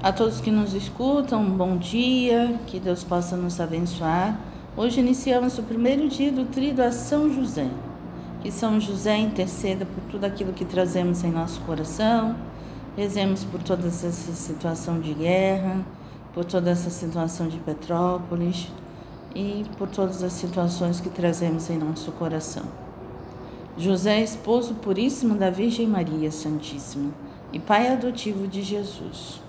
A todos que nos escutam, bom dia, que Deus possa nos abençoar. Hoje iniciamos o primeiro dia do trido a São José. Que São José interceda por tudo aquilo que trazemos em nosso coração. Rezemos por toda essa situação de guerra, por toda essa situação de Petrópolis e por todas as situações que trazemos em nosso coração. José, esposo puríssimo da Virgem Maria Santíssima e pai adotivo de Jesus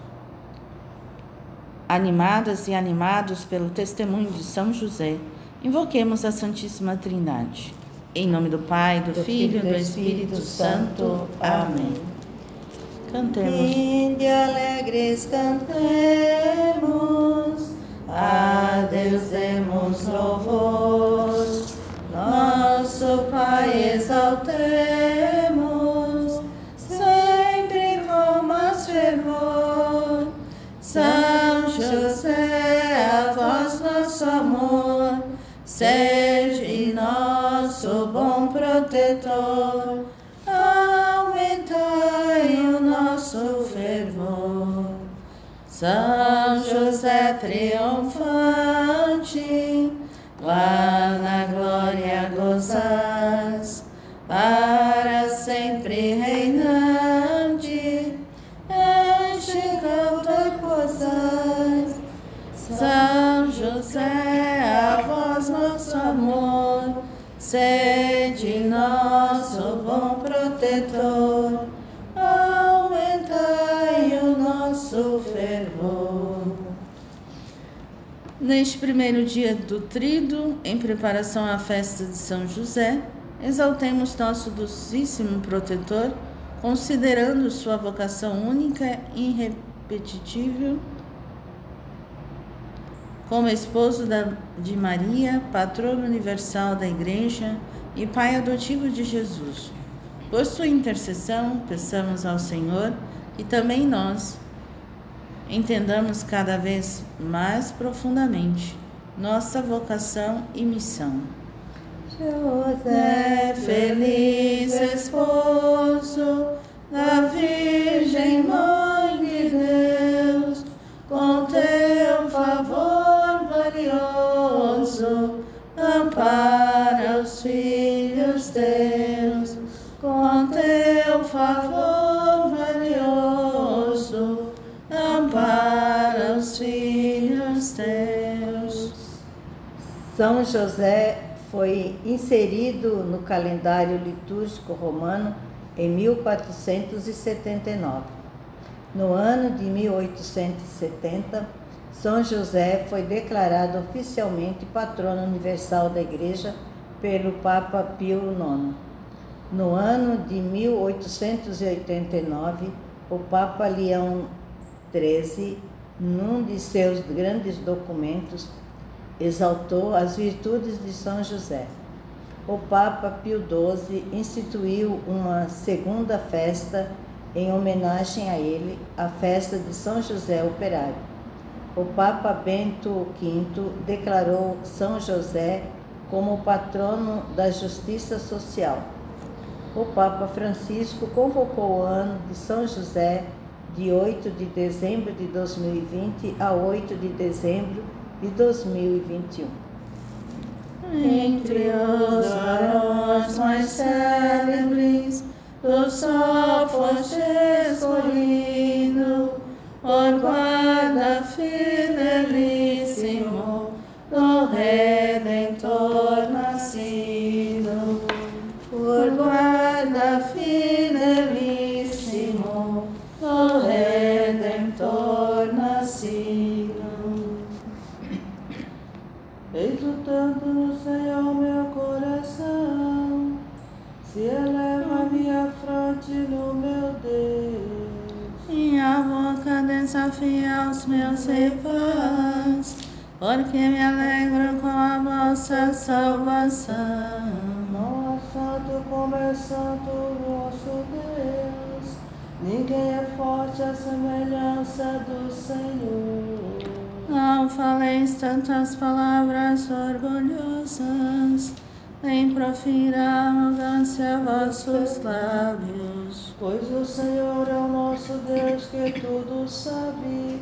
animadas e animados pelo testemunho de São José, invoquemos a Santíssima Trindade. Em nome do Pai, do, do Filho e do Espírito, Espírito Santo. Amém. Cantemos. Vinde alegres cantemos, a Deus demos louvor, nosso Pai exaltemos, sempre com mais fervor. José, seja nosso bom protetor, aumentai o nosso fervor. São José triunfante, sede nosso bom protetor, aumentai o nosso fervor. Neste primeiro dia do Trido, em preparação à festa de São José, exaltemos nosso docíssimo protetor, considerando sua vocação única e irrepetível como esposo da, de Maria, patrono universal da Igreja e pai adotivo de Jesus. Por sua intercessão, peçamos ao Senhor que também nós entendamos cada vez mais profundamente nossa vocação e missão. José, feliz esposo da Virgem Mãe José foi inserido no calendário litúrgico romano em 1479. No ano de 1870, são José foi declarado oficialmente patrono universal da Igreja pelo Papa Pio IX. No ano de 1889, o Papa Leão XIII, num de seus grandes documentos, exaltou as virtudes de São José. O Papa Pio XII instituiu uma segunda festa em homenagem a ele, a festa de São José Operário o Papa Bento V declarou São José como patrono da justiça social. O Papa Francisco convocou o ano de São José de 8 de dezembro de 2020 a 8 de dezembro de 2021. Entre os varões mais célebres, do sol foste escolhido boca desafia os meus rivais, porque me alegro com a vossa salvação. Não santo como é santo o nosso Deus, ninguém é forte a semelhança do Senhor. Não faleis tantas palavras orgulhosas, nem profira arrogância vossos lábios. Pois o Senhor é o nosso Deus que tudo sabe.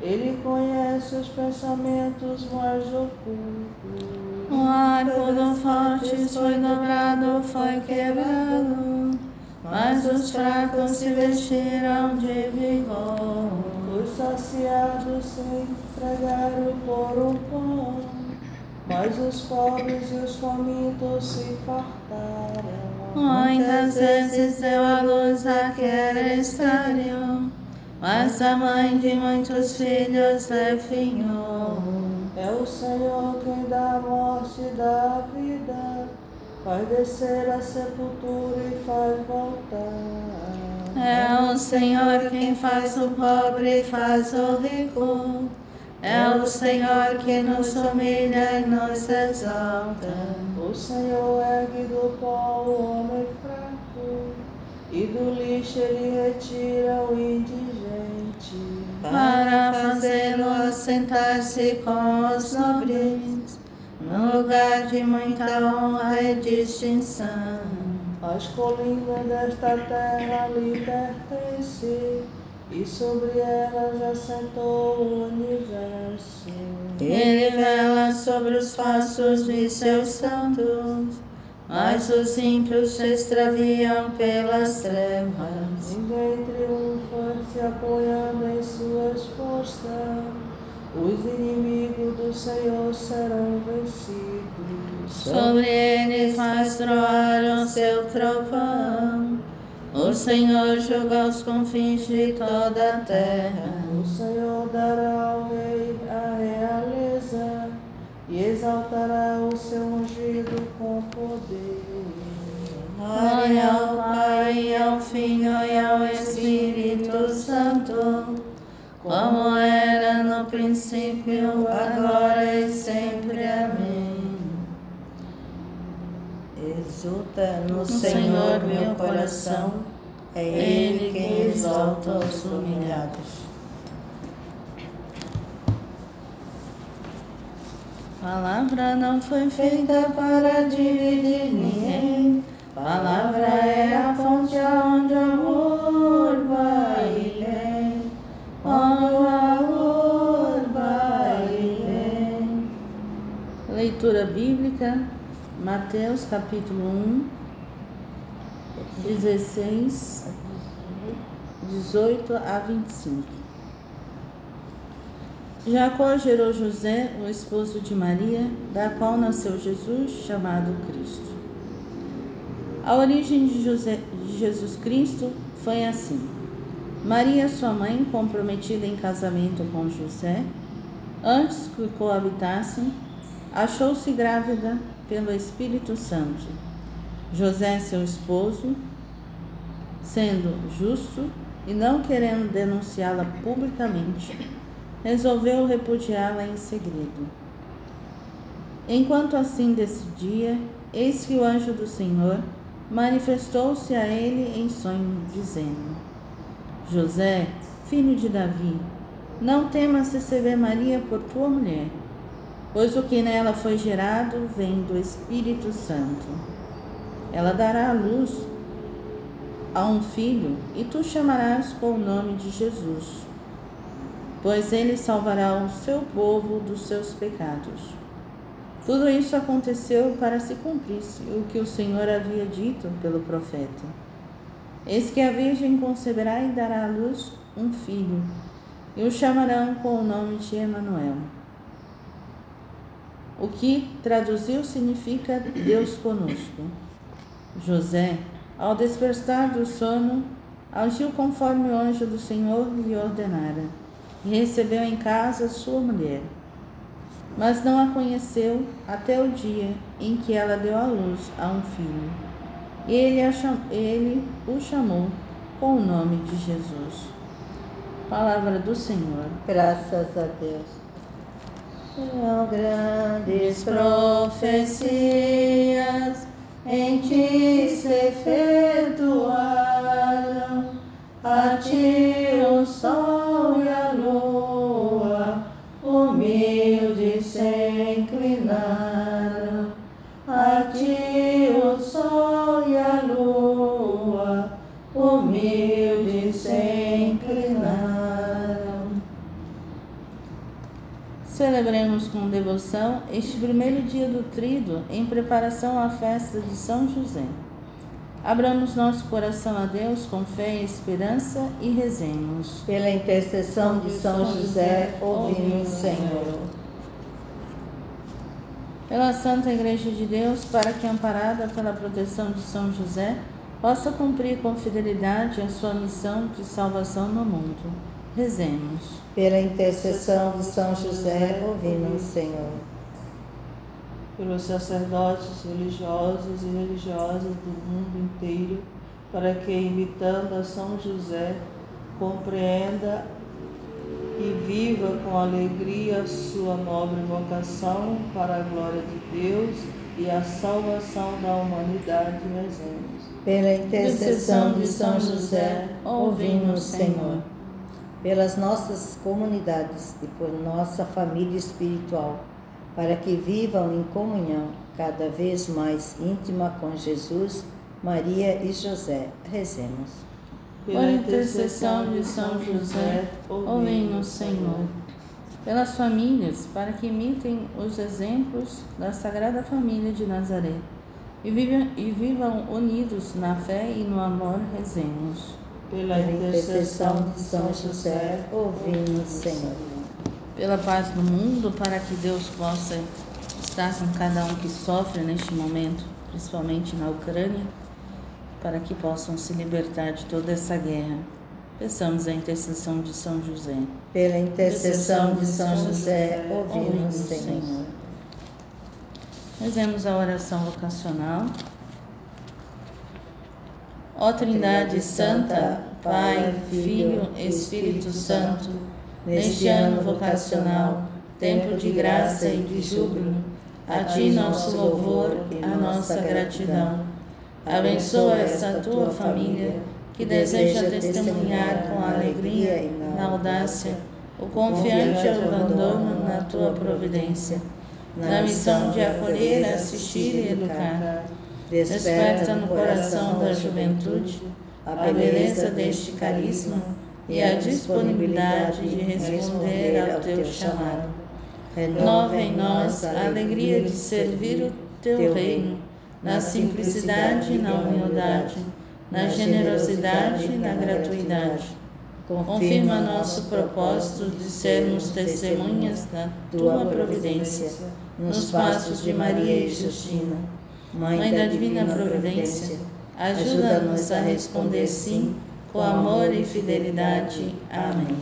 Ele conhece os pensamentos mais ocultos. O arco do forte foi dobrado, foi quebrado, mas os fracos se vestiram de vigor. Os saciados se entregaram por um pão, mas os pobres e os famintos se fartaram. Muitas vezes deu à luz a que era estéril, mas a mãe de muitos filhos definhou. É o Senhor quem dá a morte e dá a vida, faz descer a sepultura e faz voltar. É o Senhor quem faz o pobre e faz o rico. É o Senhor que nos humilha e nos exalta. O Senhor ergue do pó o homem fraco, e do lixo ele retira o indigente. Para fazê-lo assentar-se com os nobres, no lugar de muita honra e distinção. As colinas desta terra lhe pertencem, e sobre elas assentou o universo. Ele vela sobre os passos de seus santos, mas os ímpios se extraviam pelas trevas. Ninguém triunfa se apoiando em suas forças. Os inimigos do Senhor serão vencidos. Sobre ele faz troar o seu trovão. O Senhor julga os confins de toda a terra. O Senhor dará ao rei a realeza e exaltará o seu ungido com poder. Glória ao Pai, ao Filho e ao Espírito Santo, como era no princípio, agora e sempre. Amém. Exulta no No Senhor meu coração, é Ele quem exalta os humilhados. Palavra não foi feita para dividir ninguém. Palavra é a fonte aonde o amor vai e vem. Onde o amor vai e vem. Leitura bíblica, Mateus capítulo 1, 16, 18 a 25. Jacó gerou José, o esposo de Maria, da qual nasceu Jesus, chamado Cristo. A origem de, José, de Jesus Cristo foi assim. Maria, sua mãe, comprometida em casamento com José, antes que coabitassem, achou-se grávida pelo Espírito Santo. José, seu esposo, sendo justo e não querendo denunciá-la publicamente, resolveu repudiá-la em segredo. Enquanto assim decidia, eis que o anjo do Senhor manifestou-se a ele em sonho, dizendo: José, filho de Davi, não temas receber Maria por tua mulher, pois o que nela foi gerado vem do Espírito Santo. Ela dará à luz a um filho, e tu chamarás com o nome de Jesus pois ele salvará o seu povo dos seus pecados. Tudo isso aconteceu para se cumprisse o que o Senhor havia dito pelo profeta. Eis que a Virgem conceberá e dará à luz um filho, e o chamarão com o nome de Emanuel. O que traduziu significa Deus conosco. José, ao despertar do sono, agiu conforme o anjo do Senhor lhe ordenara e recebeu em casa sua mulher. Mas não a conheceu até o dia em que ela deu à luz a um filho. Ele, ele o chamou com o nome de Jesus. Palavra do Senhor. Graças a Deus. São grandes profecias em ti se efetuaram, a ti Celebremos com devoção este primeiro dia do Tríduo em preparação à festa de São José. Abramos nosso coração a Deus com fé e esperança e rezemos. Pela intercessão de São José, ouvimos, Senhor. Pela Santa Igreja de Deus, para que, amparada pela proteção de São José, possa cumprir com fidelidade a sua missão de salvação no mundo. Rezemos. Pela intercessão de São José, ouvimos, Senhor. Pelos sacerdotes religiosos e religiosas do mundo inteiro, para que, imitando a São José, compreenda e viva com alegria sua nobre vocação para a glória de Deus e a salvação da humanidade. Rezemos. Pela intercessão de São José, ouvimos, Senhor pelas nossas comunidades e por nossa família espiritual, para que vivam em comunhão cada vez mais íntima com Jesus, Maria e José. Rezemos. Por intercessão de São José, ouvem-nos, Senhor. Pelas famílias, para que imitem os exemplos da Sagrada Família de Nazaré e vivam, e vivam unidos na fé e no amor, rezemos pela intercessão de São José, ouvimos, Senhor. Pela paz do mundo, para que Deus possa estar com cada um que sofre neste momento, principalmente na Ucrânia, para que possam se libertar de toda essa guerra. Peçamos a intercessão de São José. Pela intercessão de São José, ouvimos, Senhor. Fazemos a oração vocacional. Ó Trindade Santa, Pai, Filho, Espírito Santo, neste ano vocacional, tempo de graça e de júbilo, a Ti nosso louvor, a nossa gratidão. Abençoa essa tua família que deseja testemunhar com alegria e na audácia o confiante abandono na tua providência, na missão de acolher, assistir e educar Desperta no coração da juventude a beleza deste carisma e a disponibilidade de responder ao teu chamado. Renova em nós a alegria de servir o teu reino, na simplicidade e na humildade, na generosidade e na gratuidade. Confirma nosso propósito de sermos testemunhas da tua providência, nos passos de Maria e Justina Mãe da Divina Providência, ajuda-nos a responder sim com amor e fidelidade. Amém.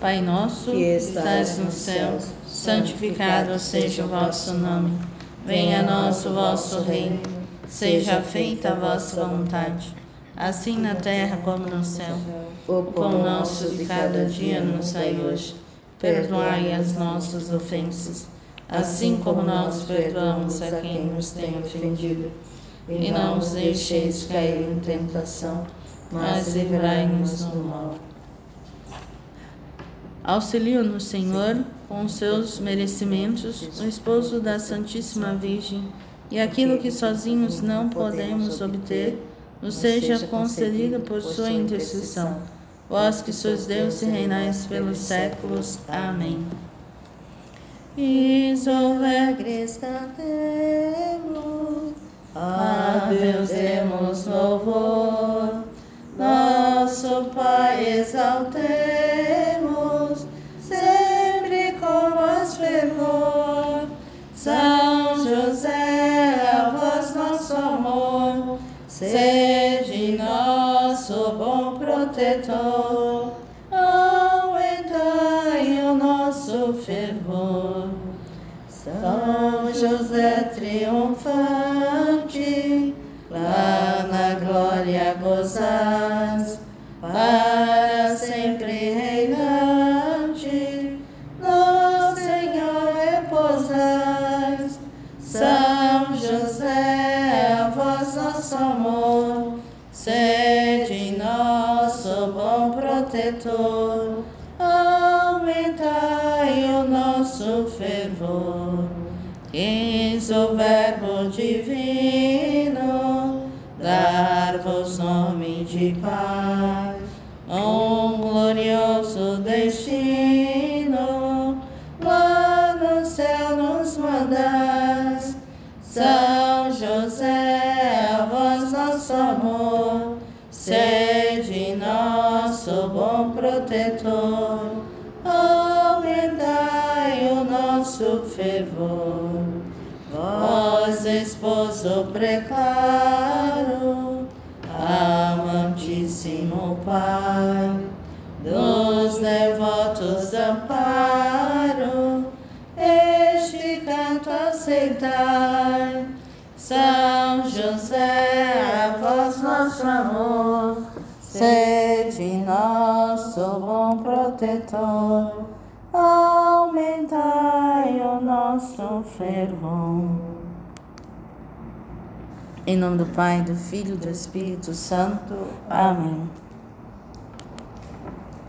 Pai nosso, que estás no céu, santificado seja o vosso nome. Venha a nós o vosso reino. Seja feita a vossa vontade, assim na terra como no céu. O pão nosso de cada dia nos dai hoje. Perdoai as nossas ofensas assim como nós perdoamos a quem nos tem ofendido. E não nos deixeis cair em tentação, mas livrai-nos do mal. Auxilia-nos, Senhor, com seus merecimentos, o esposo da Santíssima Virgem, e aquilo que sozinhos não podemos obter, nos seja concedido por sua intercessão. Vós que sois Deus e reinais pelos séculos. Amém. Isolegres cantemos, a Deus demos louvor, nosso Pai exaltemos, destino, lá no céu nos mandas. São José, a vós nosso amor, sede nosso bom protetor, aumentai o nosso fervor. Vós, esposo preclaro, amantíssimo Pai devotos amparo, este canto aceitai. São José, a vós nosso amor, sede nosso bom protetor, aumentai o nosso fervor. Em nome do Pai, do Filho e do Espírito Santo. Amém.